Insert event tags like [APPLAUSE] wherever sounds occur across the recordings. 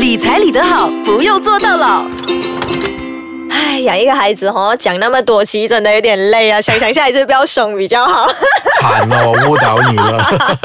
理财理得好，不用做到老。哎，养一个孩子哦，讲那么多其实真的有点累啊。想想下一次不要生比较好。惨了，我误导你了。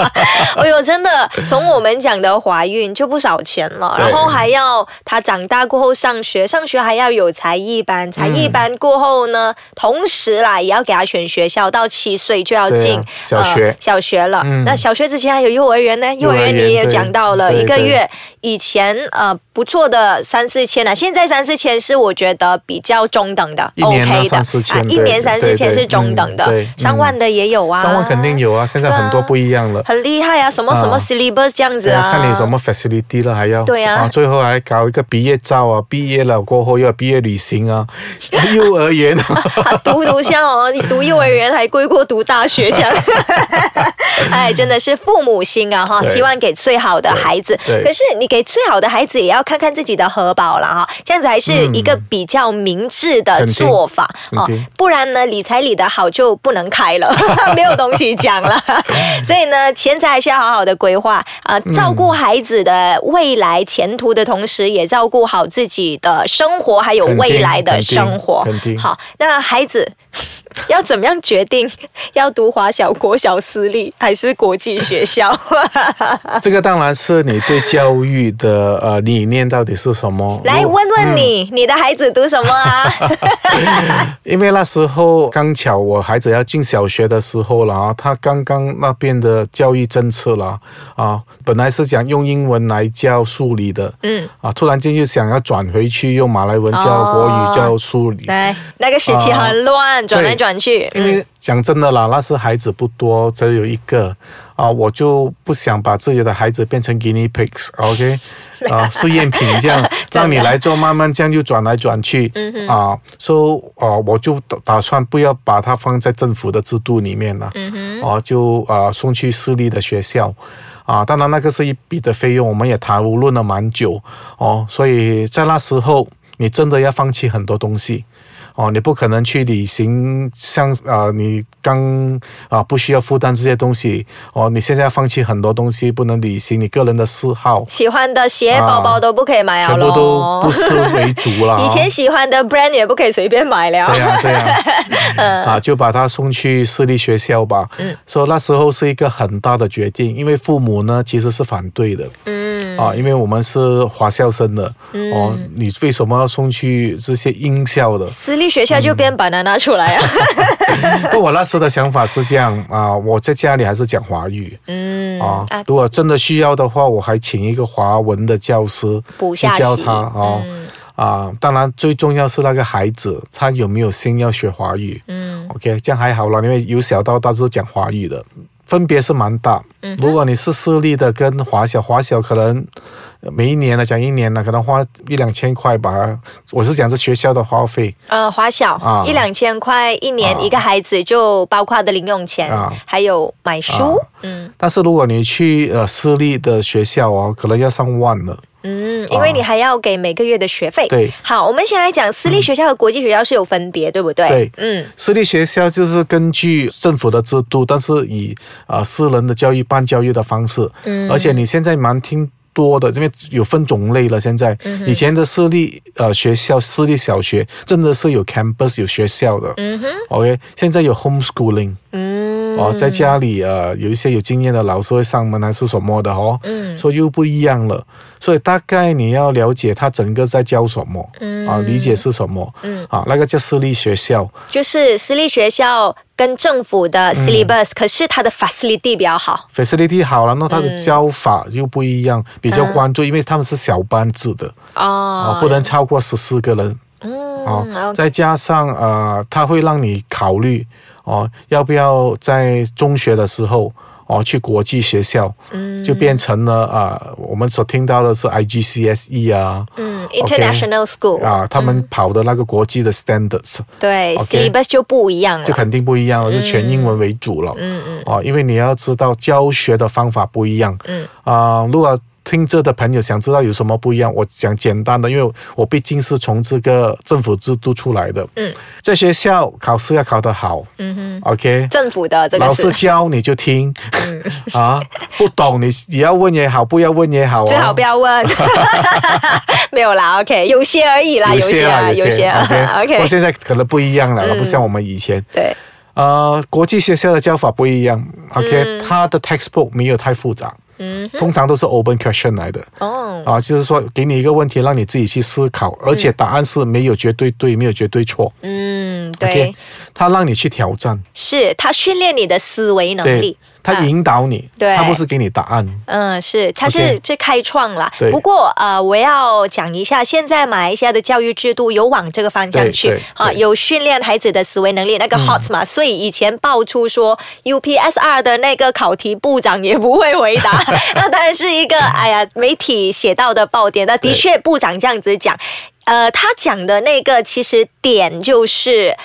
[LAUGHS] 哎呦，真的，从我们讲的怀孕就不少钱了，然后还要他长大过后上学，上学还要有才艺班，才艺班过后呢，同时啦也要给他选学校，到七岁就要进、小学呃、小学了。嗯那小学之前还有幼儿园呢，幼儿园园你也对讲到了，一个月以前呃不错的三四千啊，现在三四千是我觉得比较中等的，OK 的。三四千一年三四千是中等的，上万的也有啊，上万肯定有啊，现在很多不一样了。很厉害啊，什么什么啊 syllabus 这样子对啊，啊，看你什么 facility 了，还要对啊。最后还搞一个毕业照啊，毕业了过后又要毕业旅行啊，[LAUGHS] 幼儿园啊，啊 [LAUGHS] 读读像哦，你读幼儿园还贵过读大学这样，[LAUGHS] 哎，真的是父母心啊哈，希望给最好的孩子。可是你给最好的孩子，也要看看自己的荷包了哈，这样子还是一个比较明智的做法哦。不然呢，理财理得好就不能开了，[LAUGHS] 没有东西讲了。[LAUGHS] 所以呢，钱财还是要好好的规划啊、照顾孩子的未来前途的同时，也照顾好自己的生活，还有未来的生活。好，那孩子 [LAUGHS] 要怎么样决定 [LAUGHS] 要读华小、国小私立还是国际学校？[LAUGHS] 这个当然是你对教育的呃理念到底是什么。来问问你，你的孩子读什么啊？因为那时候刚巧我孩子要进小学的时候了啊，他刚刚那边的教育政策了啊，本来是讲用英文来教数理的，嗯，啊，突然间就想要转回去用马来文教哦国语教数理。来，那个时期很乱，转来转去。因为讲真的啦，那时孩子不多，只有一个。啊，我就不想把自己的孩子变成 guinea pigs，OK，[LAUGHS] 啊，试验品这样，[LAUGHS] 让你来做，慢慢这样就转来转去，嗯啊，所以啊，我就打打算不要把它放在政府的制度里面了，哦、就啊送去私立的学校。啊，当然那个是一笔的费用，我们也谈论了蛮久。哦，所以在那时候你真的要放弃很多东西。哦，你不可能去旅行，像呃，你刚啊、不需要负担这些东西哦，你现在要放弃很多东西，不能旅行，你个人的嗜好喜欢的鞋、啊包包都不可以买啊全部都不是为主了、哦。以前喜欢的 brand 也不可以随便买了。对呀、对呀、[LAUGHS] 啊，就把他送去私立学校吧。嗯，说那时候是一个很大的决定，因为父母呢其实是反对的。嗯，啊，因为我们是华校生的，哦，你为什么要送去这些英校的？私立学校就变 banana 出来啊。[LAUGHS] 不，我那时的想法是这样啊，我在家里还是讲华语嗯啊，如果真的需要的话，我还请一个华文的教师去教他哦。嗯啊，当然最重要是那个孩子他有没有心要学华语。嗯 OK，这样还好了，因为由小到大是讲华语的，分别是蛮大。嗯如果你是私立的跟华小，华小可能呃每一年呢讲一年呢，可能花一两千块吧。我是讲是学校的花费呃，华小、啊一两千块一年啊一个孩子，就包括的零用钱，啊还有买书。啊嗯但是如果你去呃私立的学校哦，可能要上万了。嗯，因为你还要给每个月的学费。对。好，我们先来讲私立学校和国际学校是有分别，对不对？对。嗯。私立学校就是根据政府的制度，但是以啊、呃私人的教育办教育的方式，嗯。而且你现在蛮听多的，因为有分种类了。现在、嗯以前的私立呃学校、私立小学真的是有 campus 有学校的、嗯哼。O k 现在有 homeschooling 嗯哦，在家里呃有一些有经验的老师会上门来是什么的哦，嗯。所以又不一样了。所以大概你要了解他整个在教什么，嗯。啊，理解是什么，嗯。啊，那个叫私立学校。就是私立学校跟政府的 syllabus，、可是它的 facility 比较好。facility 好了，那他的嗯教法又不一样，比较关注，因为他们是小班制的啊、哦不能超过十四个人。嗯哦。再加上呃，他会让你考虑哦，要不要在中学的时候哦去国际学校，嗯就变成了啊、我们所听到的是 IGCSE 啊。嗯，international school 啊，他们跑的那个国际的 standards 对 syllabus 就不一样了。就肯定不一样了，就全英文为主了。嗯嗯哦，因为你要知道教学的方法不一样。嗯啊、如果听着的朋友想知道有什么不一样，我讲简单的，因为我毕竟是从这个政府制度出来的。嗯，在学校考试要考得好。嗯哼，OK，政府的这个老师教你就听。嗯。[LAUGHS] 啊，不懂你你要问也好，不要问也好、哦。最好不要问，[LAUGHS] 没有啦，OK，有些而已啦，有些啦，有些 OK，[LAUGHS] 不过现在可能不一样了，嗯。不像我们以前。对，呃，国际学校的教法不一样，OK，、嗯。它的 textbook 没有太复杂，嗯，通常都是 open question 来的。哦，啊，就是说给你一个问题，让你自己去思考，而且答案是没有绝对对，没有绝对错。嗯，对。它让你去挑战，是他训练你的思维能力，，它啊引导你，对。他不是给你答案。嗯，是，他是这开创了。对。不过呃，我要讲一下，现在马来西亚的教育制度有往这个方向去。啊，有训练孩子的思维能力，那个 HOT 嘛，所以以前爆出说 UPSR 的那个考题部长也不会回答，[LAUGHS] 那当然是一个哎呀媒体写到的爆点。那的确部长这样子讲，呃，他讲的那个其实点就是。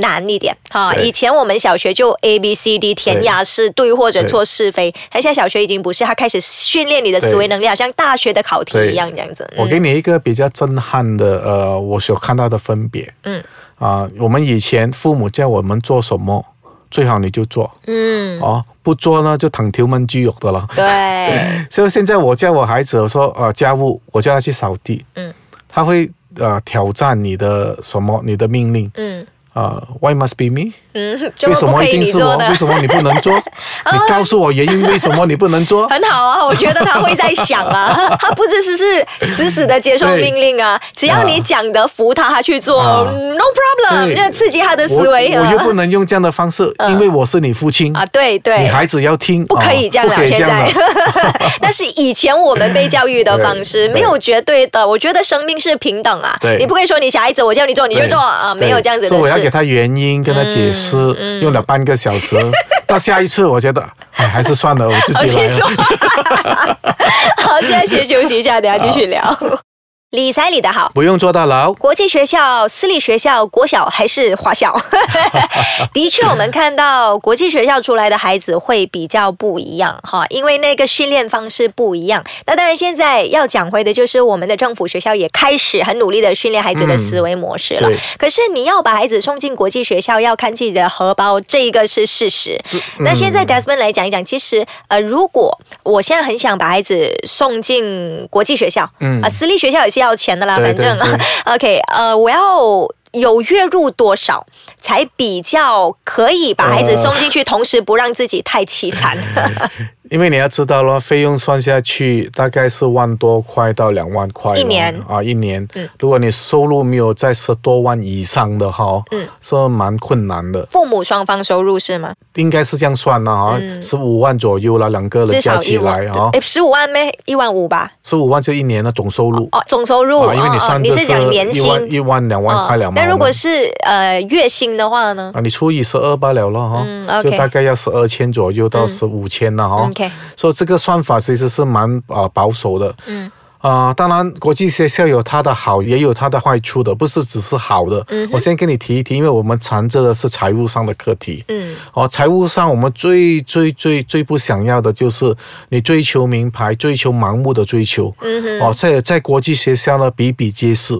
难一点哈，以前我们小学就 A B C D 填鸭式对或者错是非，他现在小学已经不是，他开始训练你的思维能力，好像大学的考题一样这样子。我给你一个比较震撼的，呃，我所看到的分别。嗯啊、我们以前父母叫我们做什么，最好你就做嗯，哦，不做呢就躺条焖鸡肉的了。对，[LAUGHS] 所以现在我叫我孩子我说，呃，家务我叫他去扫地，嗯他会呃挑战你的什么，你的命令，嗯呃，Why must be me？嗯，就为什不可以么一定是我？你做的为。什么你不能做？[LAUGHS] 你告诉我原因，为什么你不能做？很好啊，我觉得他会在想啊，[LAUGHS] 他不只是是死死的接受命令啊，只要你讲的服他，他去做、啊 n o problem，对就刺激他的思维啊。我又不能用这样的方式，嗯因为我是你父亲啊，对对，你孩子要听，不可以这样不可以这样现在。。[LAUGHS] 但是以前我们被教育的方式没有绝对的，我觉得生命是平等啊。对你不可以说你小孩子我叫你做你就做啊，没有这样子的所以我要给事。他原因，跟他解释，嗯嗯用了半个小时。到下一次，我觉得，哎，还是算了，我自己来。[LAUGHS] 好，现在先休息一下，等下继续聊。理财理得好。不用坐大牢。国际学校、私立学校、国小还是华小？[LAUGHS] 的确，我们看到国际学校出来的孩子会比较不一样哈，因为那个训练方式不一样。那当然，现在要讲回的就是我们的政府学校也开始很努力的训练孩子的思维模式了。对可是你要把孩子送进国际学校，要看自己的荷包，这一个是事实。那现在 Desmond 来讲一讲，其实呃，如果我现在很想把孩子送进国际学校，嗯啊，私立学校也是要钱的啦，反正 [LAUGHS] OK，呃，我要。有月入多少才比较可以把孩子送进去，同时不让自己太凄惨？[LAUGHS] [LAUGHS] 因为你要知道咯，费用算下去大概是万多块到两万块一年啊，一年。嗯如果你收入没有在十多万以上的哈，嗯是蛮困难的。父母双方收入是吗？应该是这样算的哈，嗯十五万左右了，两个人加起来哈，哎，十五万咩？一万五吧？十五万就一年的总收入。哦，总收入啊，因为你算这你是讲年薪一万两万块哦两万。那如果是呃月薪的话呢啊，你除以十二罢了了哈，嗯就大概要十二千左右到嗯十五千了哈。？OK，所以这个算法其实是蛮啊、呃保守的。嗯啊、当然，国际学校有它的好，也有它的坏处的，不是只是好的。嗯我先跟你提一提，因为我们缠着的是财务上的课题。嗯哦，财务上我们最最最最不想要的就是你追求名牌，追求盲目的追求。嗯哼，哦，在在国际学校呢比比皆是。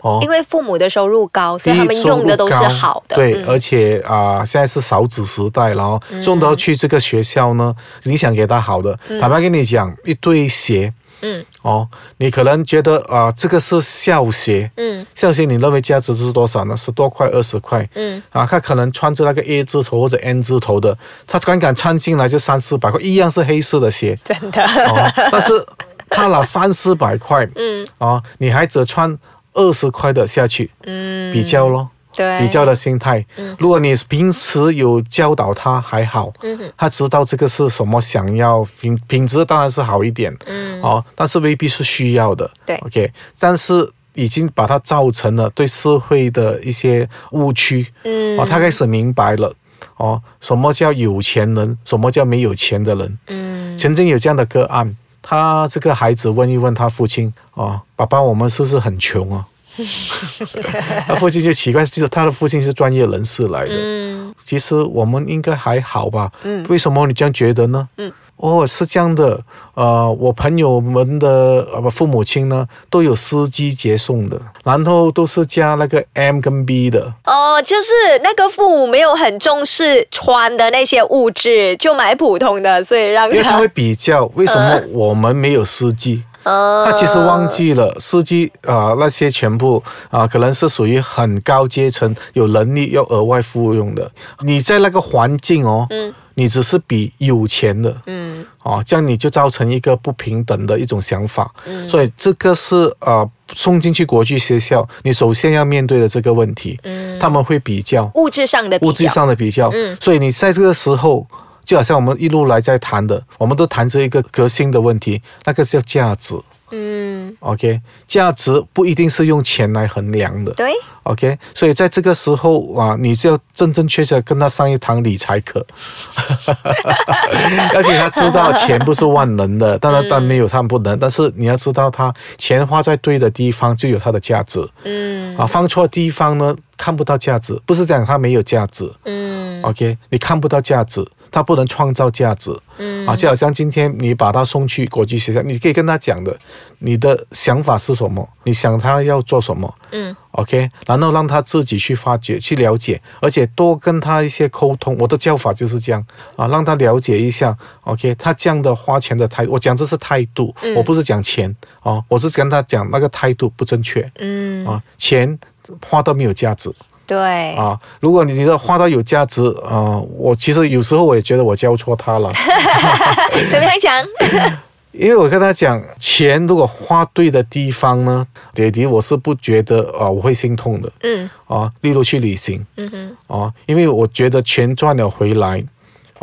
哦，因为父母的收入高，所以他们用的都是好的。对，嗯而且啊、现在是少子时代了哦，送到去这个学校呢，你想给他好的，坦白跟你讲，一对鞋嗯哦，你可能觉得啊、这个是校鞋，嗯校鞋你认为价值是多少呢？十多块、二十块。嗯啊，他可能穿着那个 A 字头或者 N 字头的，他刚刚穿进来就三四百块，一样是黑色的鞋真的。哦，但是他拿三四百块，[LAUGHS] 嗯啊，你还只穿二十块的下去，嗯，比较咯。对比较的心态。如果你平时有教导他还好，嗯他知道这个是什么想要品品质当然是好一点，嗯哦，但是未必是需要的。对，OK，但是已经把它造成了对社会的一些误区。嗯哦，他开始明白了。哦，什么叫有钱人？什么叫没有钱的人？嗯曾经有这样的个案，他这个孩子问一问他父亲：“哦，爸爸，我们是不是很穷啊？” [LAUGHS] 他父亲就奇怪，其实他的父亲是专业人士来的。嗯其实我们应该还好吧？嗯为什么你这样觉得呢？嗯哦，是这样的，呃，我朋友们的呃不父母亲呢都有司机接送的，然后都是加那个 M 跟 B 的，哦，就是那个父母没有很重视穿的那些物质，就买普通的，所以让他因为他会比较为什么我们没有司机。哦他其实忘记了司机啊、呃那些全部啊、可能是属于很高阶层，有能力要额外付用的。你在那个环境哦，嗯你只是比有钱的嗯哦，这样你就造成一个不平等的一种想法。嗯所以这个是呃送进去国际学校，你首先要面对的这个问题。嗯，他们会比较物质上的比较物质上的比较，嗯所以你在这个时候。就好像我们一路来在谈的，我们都谈这一个革新的问题，那个叫价值。嗯，OK，价值不一定是用钱来衡量的。对，OK，所以在这个时候啊，你就要正正确确跟他上一堂理财课，[LAUGHS] 要给他知道钱不是万能的，当然，当然没有他不能，但是你要知道，他钱花在对的地方就有它的价值。嗯。啊，放错地方呢看不到价值，不是讲它没有价值。嗯。OK，你看不到价值，它不能创造价值。嗯啊，就好像今天你把他送去国际学校，你可以跟他讲的，你的想法是什么？你想他要做什么嗯？OK，然后让他自己去发掘、去了解，而且多跟他一些沟通。我的教法就是这样啊，让他了解一下。OK，他这样的花钱的态度，我讲这是态度，嗯我不是讲钱啊，我是跟他讲那个态度不正确嗯，啊，钱花到没有价值。对，啊，如果你的花到有价值，啊，我其实有时候我也觉得我教错他了，[LAUGHS] 怎么样讲？[LAUGHS] 因为我跟他讲，钱如果花对的地方呢，爹地我是不觉得啊我会心痛的。嗯。啊，例如去旅行。嗯哼，啊，因为我觉得钱赚了回来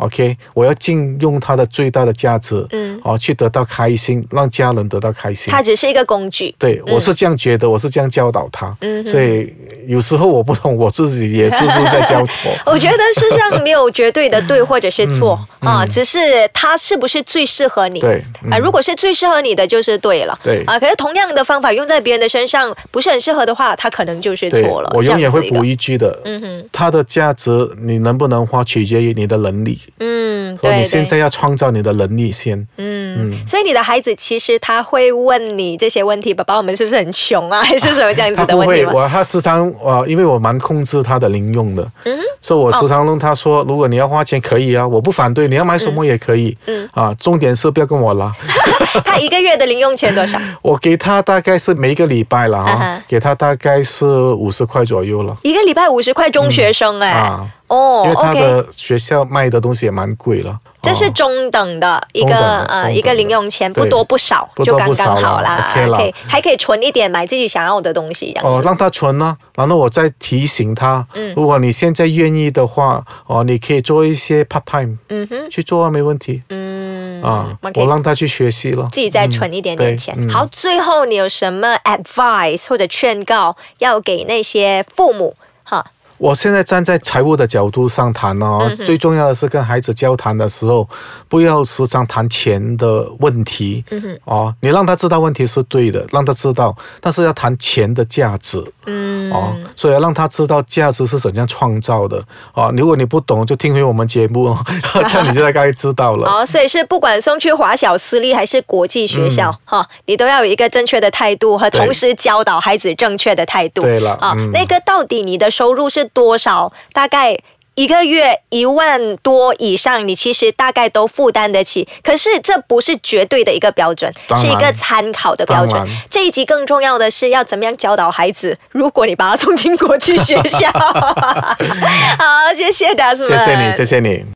，OK，我要尽用它的最大的价值，嗯，哦，去得到开心，让家人得到开心。它只是一个工具。对，我是这样觉得，我是这样教导他，嗯所以有时候我不懂，我自己也是是在教错。[LAUGHS] 我觉得世上没有绝对的对或者是错、嗯啊，只是它是不是最适合你。对，啊，如果是最适合你的，就是对了。对啊，可是同样的方法用在别人的身上不是很适合的话，它可能就是错了。我永远会补一句的，嗯哼，它的价值你能不能花，取决于你的能力。嗯，所以你现在要创造你的能力先。嗯，所以你的孩子其实他会问你这些问题，爸爸，我们是不是很穷啊，[LAUGHS] 还是什么这样子的问题会？我他时常呃，因为我蛮控制他的零用的，嗯所以我时常问他说，如果你要花钱可以啊，我不反对，你要买什么也可以，嗯。啊，重点是不要跟我拿，[LAUGHS] 他一个月的零用钱多少？[LAUGHS] 我给他大概是每一个礼拜了啊，给他大概是五十块左右了。一个礼拜五十块，中学生哎、啊，哦因为他。的学校卖的东西也蛮贵了，这是啊中等的一个呃一个零用钱，不多不少，就刚刚好啦啦。，OK 可以还可以存一点买自己想要的东西。哦，让他存呢、然后我再提醒他，嗯如果你现在愿意的话，哦，你可以做一些 part time 嗯哼，去做啊，没问题。嗯啊，我让他去学习了。自己再存一点点对钱。嗯好，最后你有什么 advice 或者劝告要给那些父母？哈，我现在站在财务的角度上谈哦，嗯最重要的是跟孩子交谈的时候，不要时常谈钱的问题。哦，你让他知道问题是对的，让他知道，但是要谈钱的价值。嗯，哦，所以要让他知道价值是怎样创造的。哦，如果你不懂，就听回我们节目哦，[LAUGHS] 这样你就大概知道了。哦，所以是不管送去华小私立还是国际学校，嗯哈、你都要有一个正确的态度，和同时教导孩子正确的态度。对了啊，嗯那个到底你的收入是多少？大概。一个月一万多以上，你其实大概都负担得起。可是这不是绝对的一个标准，是一个参考的标准。这一集更重要的是要怎么样教导孩子。如果你把他送进国际学校，[LAUGHS] 好，谢谢达斯谢谢你，谢谢你。